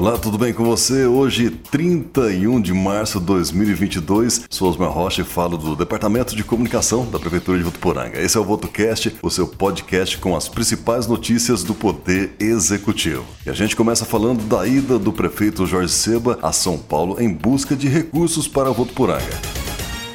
Olá, tudo bem com você? Hoje, 31 de março de 2022, sou Osmar Rocha e falo do Departamento de Comunicação da Prefeitura de Votuporanga. Esse é o VotoCast, o seu podcast com as principais notícias do Poder Executivo. E a gente começa falando da ida do prefeito Jorge Seba a São Paulo em busca de recursos para Votuporanga.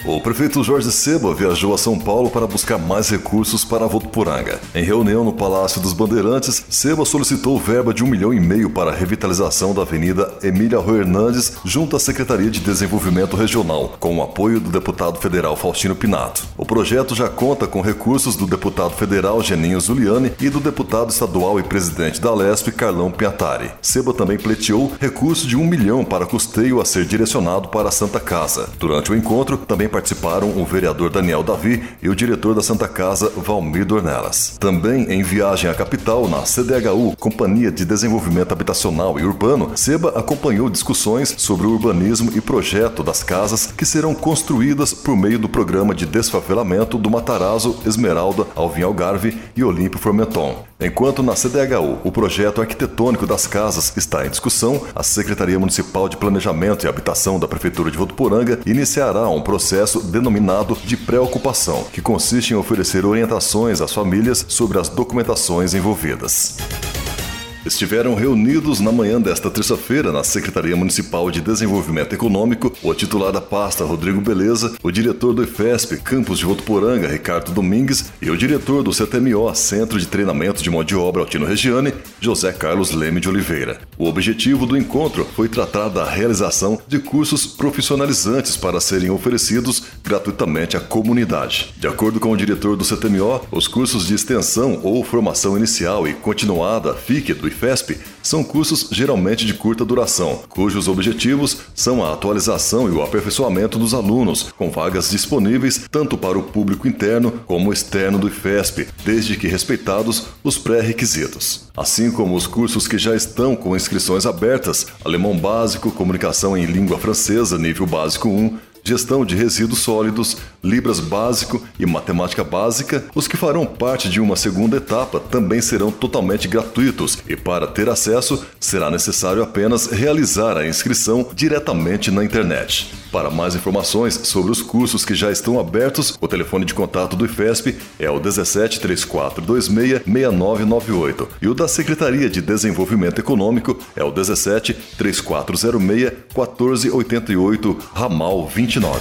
O prefeito Jorge Seba viajou a São Paulo para buscar mais recursos para Votuporanga. Em reunião no Palácio dos Bandeirantes, Seba solicitou verba de um milhão e meio para a revitalização da Avenida Emília Rui Hernandes junto à Secretaria de Desenvolvimento Regional, com o apoio do deputado federal Faustino Pinato. O projeto já conta com recursos do deputado federal Geninho Zuliani e do deputado estadual e presidente da Lesp, Carlão Piatari. Seba também pleiteou recurso de um milhão para custeio a ser direcionado para a Santa Casa. Durante o encontro, também participaram o vereador Daniel Davi e o diretor da Santa Casa, Valmir Dornelas. Também em viagem à capital, na CDHU, Companhia de Desenvolvimento Habitacional e Urbano, Seba acompanhou discussões sobre o urbanismo e projeto das casas que serão construídas por meio do programa de desfavelamento do Matarazzo, Esmeralda, Alvim Algarve e Olímpio Formenton. Enquanto na CDHU o projeto arquitetônico das casas está em discussão, a Secretaria Municipal de Planejamento e Habitação da Prefeitura de Votuporanga iniciará um processo denominado de preocupação, que consiste em oferecer orientações às famílias sobre as documentações envolvidas estiveram reunidos na manhã desta terça-feira na Secretaria Municipal de Desenvolvimento Econômico o titular da pasta, Rodrigo Beleza, o diretor do IFESP, Campus de Votuporanga, Ricardo Domingues, e o diretor do CTMO, Centro de Treinamento de Mão de Obra Altino Regiane, José Carlos Leme de Oliveira. O objetivo do encontro foi tratar da realização de cursos profissionalizantes para serem oferecidos gratuitamente à comunidade. De acordo com o diretor do CTMO, os cursos de extensão ou formação inicial e continuada, FIC, do IFESP são cursos geralmente de curta duração, cujos objetivos são a atualização e o aperfeiçoamento dos alunos, com vagas disponíveis tanto para o público interno como externo do IFESP, desde que respeitados os pré-requisitos. Assim como os cursos que já estão com inscrições abertas, alemão básico, comunicação em língua francesa, nível básico 1, gestão de resíduos sólidos, Libras básico e matemática básica, os que farão parte de uma segunda etapa também serão totalmente gratuitos e para ter acesso será necessário apenas realizar a inscrição diretamente na internet. Para mais informações sobre os cursos que já estão abertos, o telefone de contato do IFESP é o 17 3426 6998 e o da Secretaria de Desenvolvimento Econômico é o 17 3406 1488 ramal 29.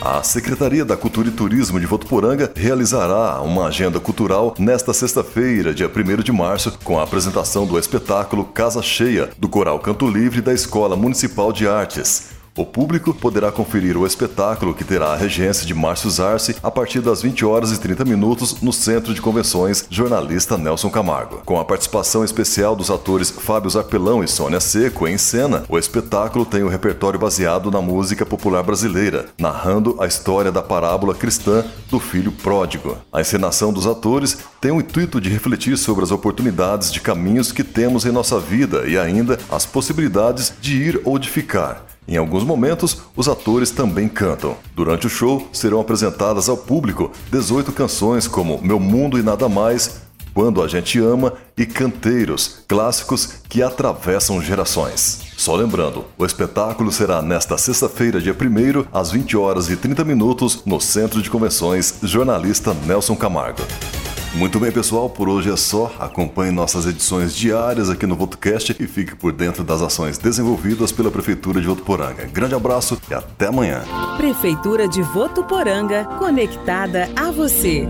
A Secretaria da Cultura e Turismo de Votuporanga realizará uma agenda cultural nesta sexta-feira, dia 1 de março, com a apresentação do espetáculo Casa Cheia, do Coral Canto Livre da Escola Municipal de Artes. O público poderá conferir o espetáculo que terá a regência de Márcio Zarce a partir das 20 horas e 30 minutos no Centro de Convenções Jornalista Nelson Camargo. Com a participação especial dos atores Fábio Zarpelão e Sônia Seco em cena, o espetáculo tem o repertório baseado na música popular brasileira, narrando a história da parábola cristã do filho pródigo. A encenação dos atores tem o intuito de refletir sobre as oportunidades de caminhos que temos em nossa vida e ainda as possibilidades de ir ou de ficar. Em alguns momentos, os atores também cantam. Durante o show, serão apresentadas ao público 18 canções como Meu Mundo e Nada Mais, Quando a Gente Ama e Canteiros, clássicos que atravessam gerações. Só lembrando, o espetáculo será nesta sexta-feira, dia 1 às 20 horas e 30 minutos, no Centro de Convenções Jornalista Nelson Camargo. Muito bem, pessoal, por hoje é só. Acompanhe nossas edições diárias aqui no VotoCast e fique por dentro das ações desenvolvidas pela Prefeitura de Votuporanga. Grande abraço e até amanhã. Prefeitura de Votuporanga, conectada a você.